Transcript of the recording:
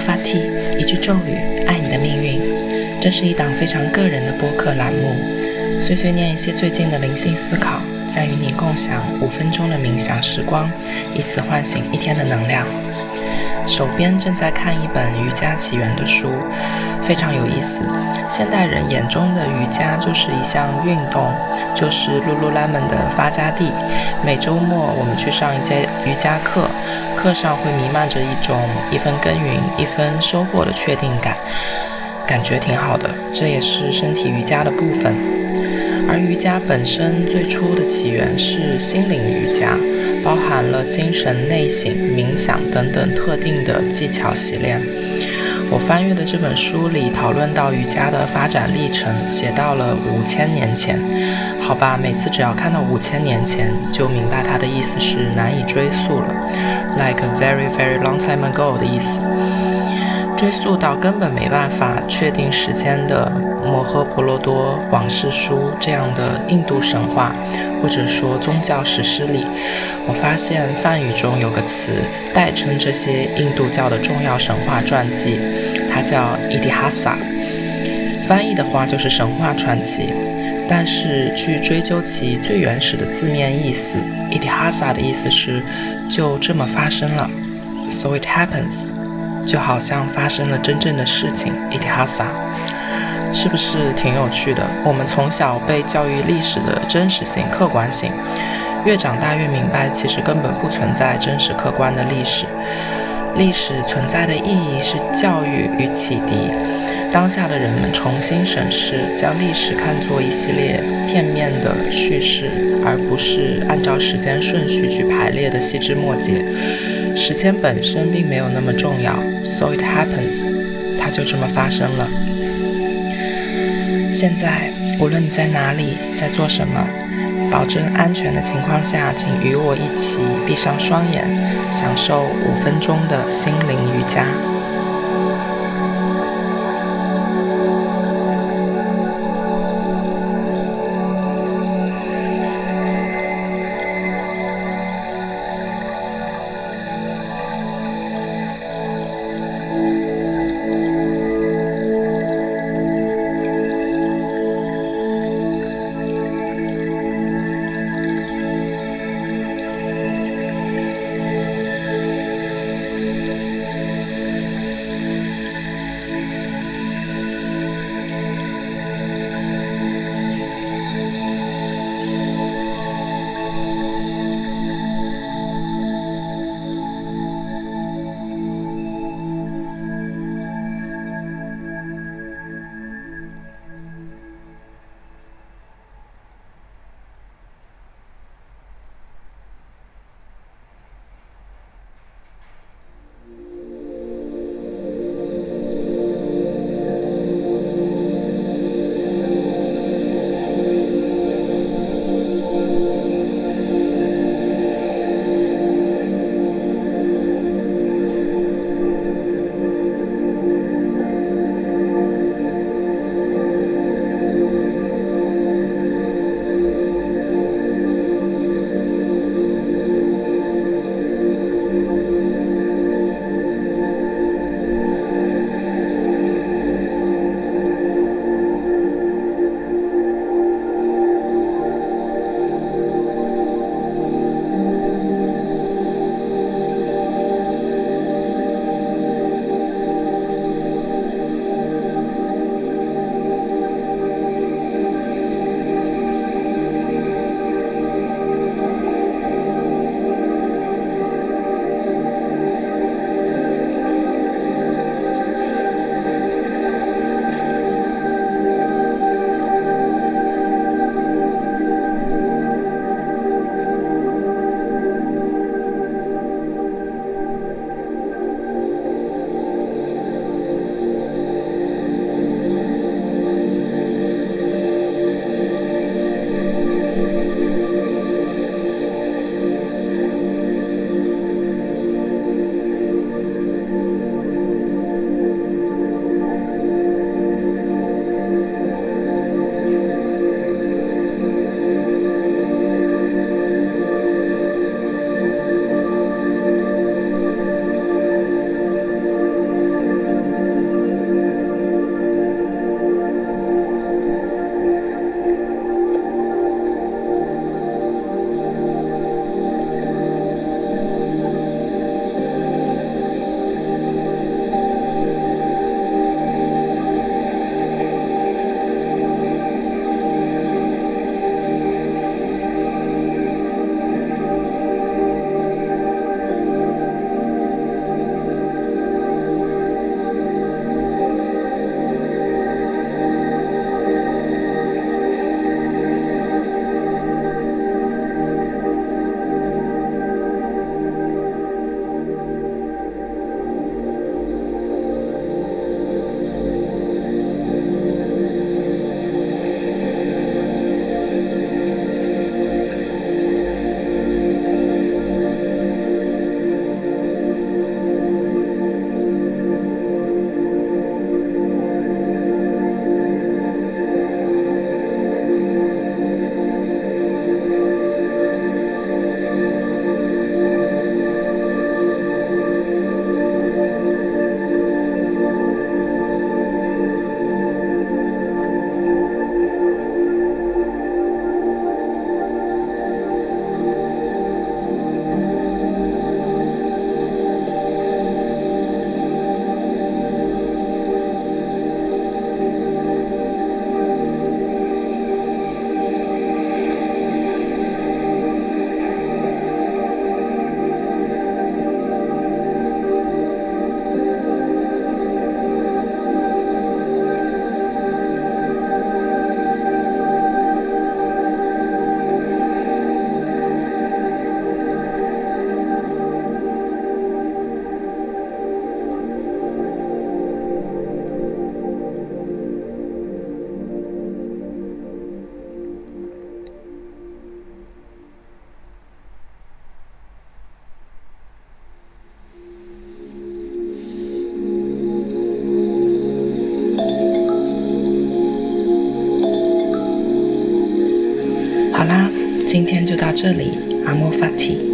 发替，一句咒语，爱你的命运。这是一档非常个人的播客栏目，碎碎念一些最近的灵性思考，再与你共享五分钟的冥想时光，以此唤醒一天的能量。手边正在看一本瑜伽起源的书，非常有意思。现代人眼中的瑜伽就是一项运动，就是 Lululemon 的发家地。每周末我们去上一节瑜伽课，课上会弥漫着一种一分耕耘一分收获的确定感，感觉挺好的。这也是身体瑜伽的部分。而瑜伽本身最初的起源是心灵瑜伽。包含了精神内省、冥想等等特定的技巧习练。我翻阅的这本书里讨论到瑜伽的发展历程，写到了五千年前。好吧，每次只要看到五千年前，就明白它的意思是难以追溯了，like a very very long time ago 的意思。追溯到根本没办法确定时间的《摩诃婆罗多往事书》这样的印度神话。或者说宗教史诗里，我发现梵语中有个词代称这些印度教的重要神话传记，它叫伊迪哈萨。翻译的话就是神话传奇，但是去追究其最原始的字面意思，伊迪哈萨的意思是就这么发生了，so it happens，就好像发生了真正的事情，伊迪哈萨。是不是挺有趣的？我们从小被教育历史的真实性、客观性，越长大越明白，其实根本不存在真实客观的历史。历史存在的意义是教育与启迪。当下的人们重新审视，将历史看作一系列片面的叙事，而不是按照时间顺序去排列的细枝末节。时间本身并没有那么重要，so it happens，它就这么发生了。现在，无论你在哪里，在做什么，保证安全的情况下，请与我一起闭上双眼，享受五分钟的心灵瑜伽。这里，阿莫法提。